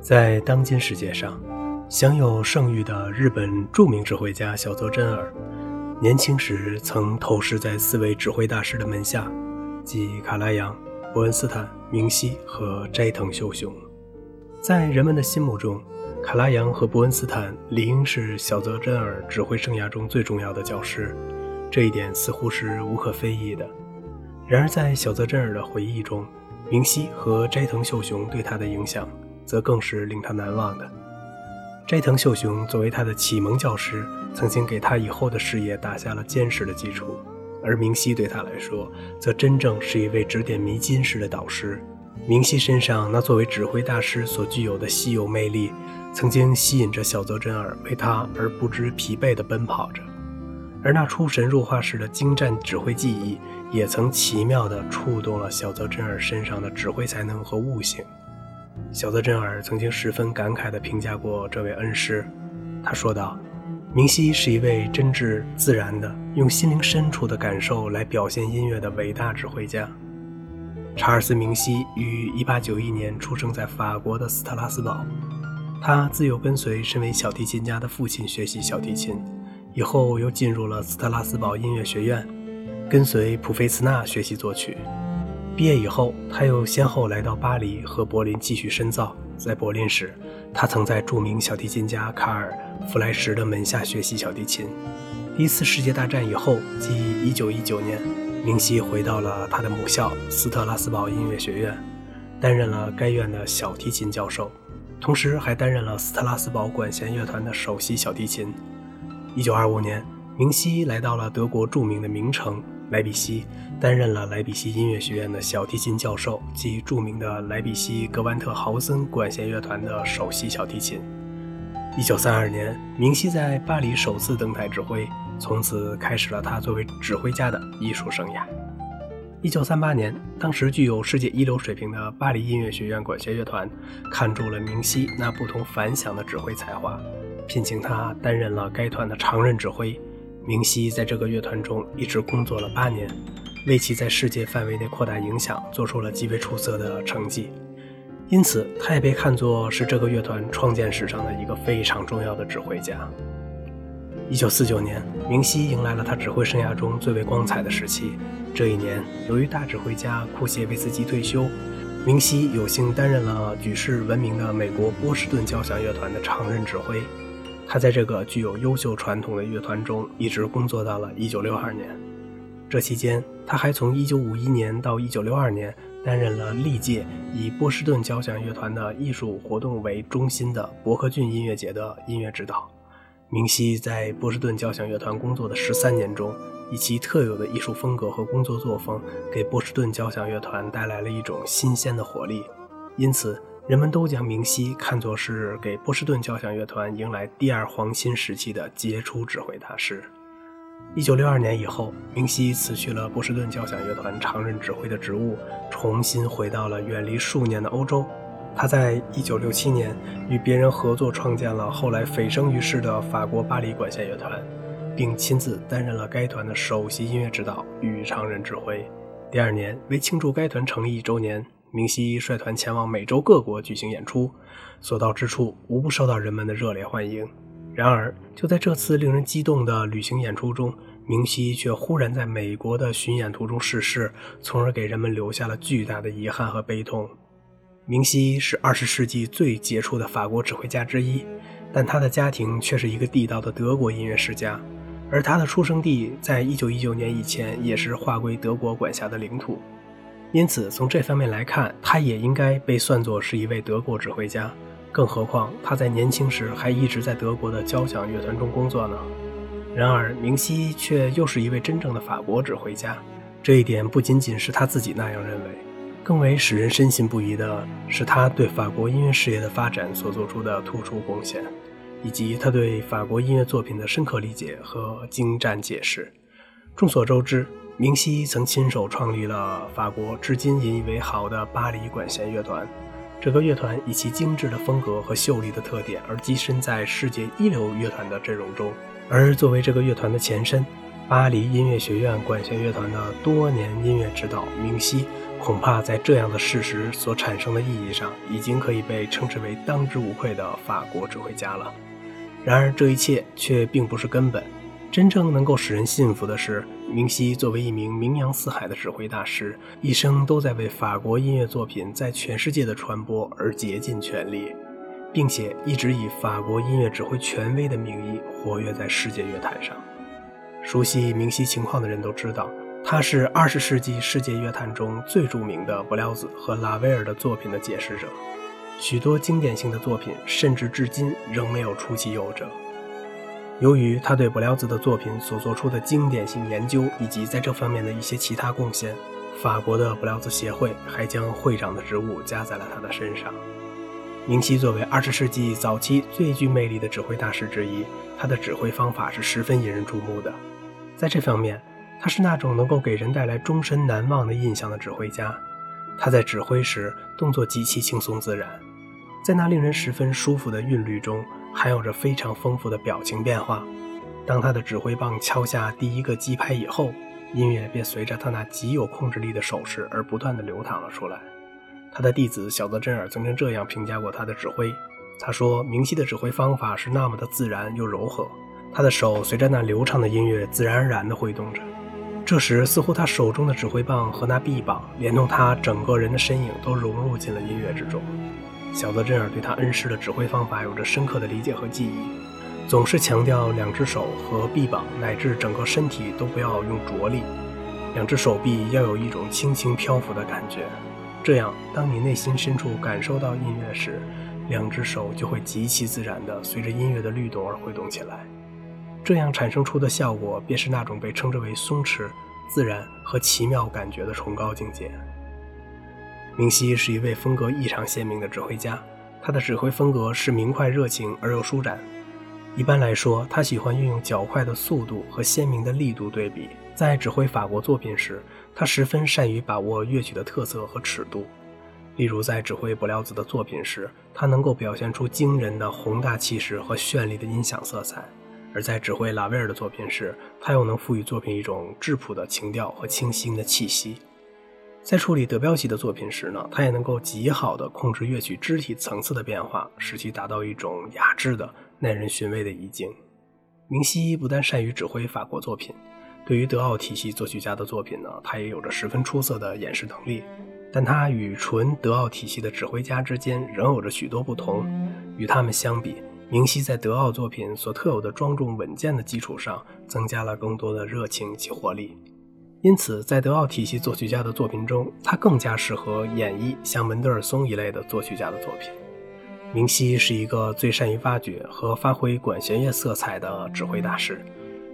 在当今世界上，享有盛誉的日本著名指挥家小泽征尔，年轻时曾投师在四位指挥大师的门下，即卡拉扬、伯恩斯坦、明熙和斋藤秀雄。在人们的心目中，卡拉扬和伯恩斯坦理应是小泽征尔指挥生涯中最重要的教师，这一点似乎是无可非议的。然而，在小泽征尔的回忆中，明熙和斋藤秀雄对他的影响。则更是令他难忘的。斋藤秀雄作为他的启蒙教师，曾经给他以后的事业打下了坚实的基础；而明熙对他来说，则真正是一位指点迷津式的导师。明熙身上那作为指挥大师所具有的稀有魅力，曾经吸引着小泽征尔为他而不知疲惫地奔跑着；而那出神入化式的精湛指挥技艺，也曾奇妙地触动了小泽征尔身上的指挥才能和悟性。小泽征尔曾经十分感慨地评价过这位恩师，他说道：“明熙是一位真挚自然的，用心灵深处的感受来表现音乐的伟大指挥家。”查尔斯·明熙于1891年出生在法国的斯特拉斯堡，他自幼跟随身为小提琴家的父亲学习小提琴，以后又进入了斯特拉斯堡音乐学院，跟随普菲茨纳学习作曲。毕业以后，他又先后来到巴黎和柏林继续深造。在柏林时，他曾在著名小提琴家卡尔·弗莱什的门下学习小提琴。第一次世界大战以后，即1919年，明熙回到了他的母校斯特拉斯堡音乐学院，担任了该院的小提琴教授，同时还担任了斯特拉斯堡管弦乐团的首席小提琴。1925年，明熙来到了德国著名的名城。莱比锡担任了莱比锡音乐学院的小提琴教授及著名的莱比锡格万特豪森管弦乐团的首席小提琴。一九三二年，明熙在巴黎首次登台指挥，从此开始了他作为指挥家的艺术生涯。一九三八年，当时具有世界一流水平的巴黎音乐学院管弦乐团看中了明熙那不同凡响的指挥才华，聘请他担任了该团的常任指挥。明熙在这个乐团中一直工作了八年，为其在世界范围内扩大影响做出了极为出色的成绩，因此他也被看作是这个乐团创建史上的一个非常重要的指挥家。一九四九年，明熙迎来了他指挥生涯中最为光彩的时期。这一年，由于大指挥家库谢维斯基退休，明熙有幸担任了举世闻名的美国波士顿交响乐团的常任指挥。他在这个具有优秀传统的乐团中一直工作到了1962年。这期间，他还从1951年到1962年担任了历届以波士顿交响乐团的艺术活动为中心的伯克郡音乐节的音乐指导。明熙在波士顿交响乐团工作的十三年中，以其特有的艺术风格和工作作风，给波士顿交响乐团带来了一种新鲜的活力。因此，人们都将明熙看作是给波士顿交响乐团迎来第二黄金时期的杰出指挥大师。一九六二年以后，明熙辞去了波士顿交响乐团常任指挥的职务，重新回到了远离数年的欧洲。他在一九六七年与别人合作创建了后来蜚声于世的法国巴黎管弦乐团，并亲自担任了该团的首席音乐指导与常任指挥。第二年，为庆祝该团成立一周年。明熙率团前往美洲各国举行演出，所到之处无不受到人们的热烈欢迎。然而，就在这次令人激动的旅行演出中，明熙却忽然在美国的巡演途中逝世，从而给人们留下了巨大的遗憾和悲痛。明熙是二十世纪最杰出的法国指挥家之一，但他的家庭却是一个地道的德国音乐世家，而他的出生地在一九一九年以前也是划归德国管辖的领土。因此，从这方面来看，他也应该被算作是一位德国指挥家。更何况他在年轻时还一直在德国的交响乐团中工作呢。然而，明熙却又是一位真正的法国指挥家。这一点不仅仅是他自己那样认为，更为使人深信不疑的是他对法国音乐事业的发展所做出的突出贡献，以及他对法国音乐作品的深刻理解和精湛解释。众所周知。明熙曾亲手创立了法国至今引以为豪的巴黎管弦乐团，这个乐团以其精致的风格和秀丽的特点而跻身在世界一流乐团的阵容中。而作为这个乐团的前身，巴黎音乐学院管弦乐团的多年音乐指导明熙，恐怕在这样的事实所产生的意义上，已经可以被称之为当之无愧的法国指挥家了。然而，这一切却并不是根本。真正能够使人信服的是，明熙作为一名名扬四海的指挥大师，一生都在为法国音乐作品在全世界的传播而竭尽全力，并且一直以法国音乐指挥权威的名义活跃在世界乐坛上。熟悉明熙情况的人都知道，他是二十世纪世界乐坛中最著名的布辽兹和拉威尔的作品的解释者，许多经典性的作品甚至至今仍没有出其右者。由于他对布辽兹的作品所做出的经典性研究，以及在这方面的一些其他贡献，法国的布辽兹协会还将会长的职务加在了他的身上。明熙作为二十世纪早期最具魅力的指挥大师之一，他的指挥方法是十分引人注目的。在这方面，他是那种能够给人带来终身难忘的印象的指挥家。他在指挥时动作极其轻松自然，在那令人十分舒服的韵律中。含有着非常丰富的表情变化。当他的指挥棒敲下第一个击拍以后，音乐便随着他那极有控制力的手势而不断地流淌了出来。他的弟子小泽征尔曾经这样评价过他的指挥：他说，明晰的指挥方法是那么的自然又柔和，他的手随着那流畅的音乐自然而然地挥动着。这时，似乎他手中的指挥棒和那臂膀，连同他整个人的身影，都融入进了音乐之中。小泽征尔对他恩师的指挥方法有着深刻的理解和记忆，总是强调两只手和臂膀乃至整个身体都不要用着力，两只手臂要有一种轻轻漂浮的感觉。这样，当你内心深处感受到音乐时，两只手就会极其自然地随着音乐的律动而挥动起来。这样产生出的效果，便是那种被称之为松弛、自然和奇妙感觉的崇高境界。明熙是一位风格异常鲜明的指挥家，他的指挥风格是明快、热情而又舒展。一般来说，他喜欢运用较快的速度和鲜明的力度对比。在指挥法国作品时，他十分善于把握乐曲的特色和尺度。例如，在指挥布辽兹的作品时，他能够表现出惊人的宏大气势和绚丽的音响色彩；而在指挥拉威尔的作品时，他又能赋予作品一种质朴的情调和清新的气息。在处理德彪西的作品时呢，他也能够极好地控制乐曲肢体层次的变化，使其达到一种雅致的、耐人寻味的意境。明熙不但善于指挥法国作品，对于德奥体系作曲家的作品呢，他也有着十分出色的演示能力。但他与纯德奥体系的指挥家之间仍有着许多不同。与他们相比，明熙在德奥作品所特有的庄重稳健的基础上，增加了更多的热情及活力。因此，在德奥体系作曲家的作品中，他更加适合演绎像门德尔松一类的作曲家的作品。明熙是一个最善于挖掘和发挥管弦乐色彩的指挥大师，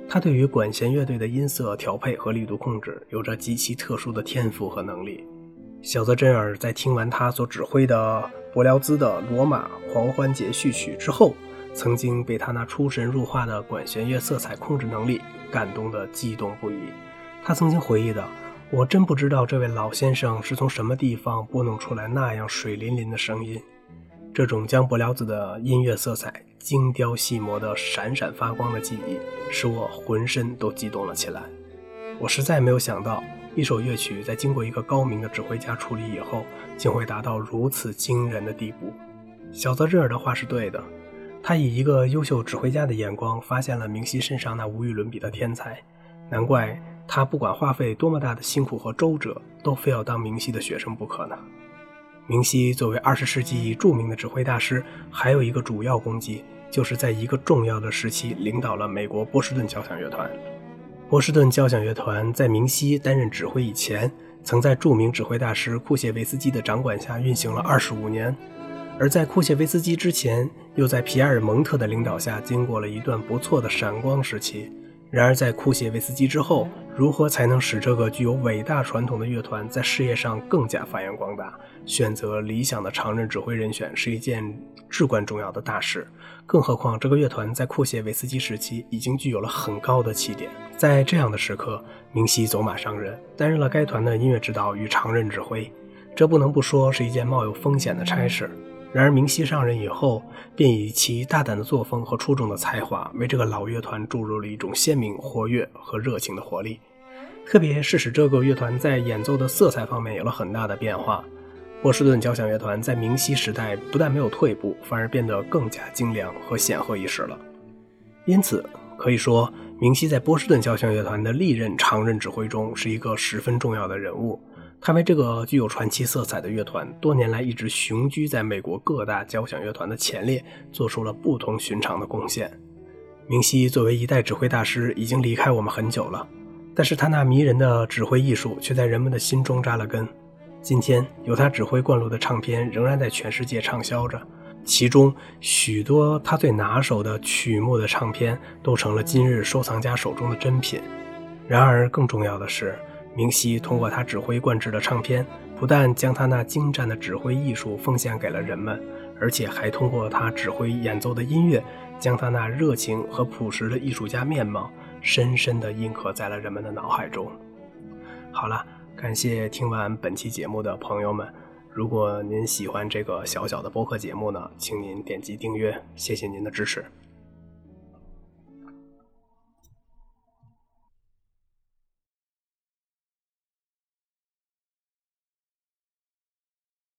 他对于管弦乐队的音色调配和力度控制有着极其特殊的天赋和能力。小泽征尔在听完他所指挥的柏辽兹的《罗马狂欢节序曲》之后，曾经被他那出神入化的管弦乐色彩控制能力感动得激动不已。他曾经回忆的：“我真不知道这位老先生是从什么地方拨弄出来那样水灵灵的声音。这种将柏辽兹的音乐色彩精雕细磨的闪闪发光的记忆，使我浑身都激动了起来。我实在没有想到，一首乐曲在经过一个高明的指挥家处理以后，竟会达到如此惊人的地步。”小泽热尔的话是对的，他以一个优秀指挥家的眼光，发现了明熙身上那无与伦比的天才，难怪。他不管花费多么大的辛苦和周折，都非要当明熙的学生不可呢。明熙作为二十世纪著名的指挥大师，还有一个主要功绩，就是在一个重要的时期领导了美国波士顿交响乐团。波士顿交响乐团在明熙担任指挥以前，曾在著名指挥大师库谢维斯基的掌管下运行了二十五年；而在库谢维斯基之前，又在皮埃尔蒙特的领导下经过了一段不错的闪光时期。然而，在库谢维斯基之后，如何才能使这个具有伟大传统的乐团在事业上更加发扬光大？选择理想的常任指挥人选是一件至关重要的大事。更何况，这个乐团在库谢维斯基时期已经具有了很高的起点。在这样的时刻，明熙走马上任，担任了该团的音乐指导与常任指挥，这不能不说是一件冒有风险的差事。然而，明熙上任以后，便以其大胆的作风和出众的才华，为这个老乐团注入了一种鲜明、活跃和热情的活力。特别是使这个乐团在演奏的色彩方面有了很大的变化。波士顿交响乐团在明晰时代不但没有退步，反而变得更加精良和显赫一时了。因此，可以说明熙在波士顿交响乐团的历任常任指挥中是一个十分重要的人物。他为这个具有传奇色彩的乐团，多年来一直雄居在美国各大交响乐团的前列，做出了不同寻常的贡献。明熙作为一代指挥大师，已经离开我们很久了，但是他那迷人的指挥艺术却在人们的心中扎了根。今天，由他指挥灌录的唱片仍然在全世界畅销着，其中许多他最拿手的曲目的唱片都成了今日收藏家手中的珍品。然而，更重要的是。明熙通过他指挥灌制的唱片，不但将他那精湛的指挥艺术奉献给了人们，而且还通过他指挥演奏的音乐，将他那热情和朴实的艺术家面貌深深地印刻在了人们的脑海中。好了，感谢听完本期节目的朋友们。如果您喜欢这个小小的播客节目呢，请您点击订阅，谢谢您的支持。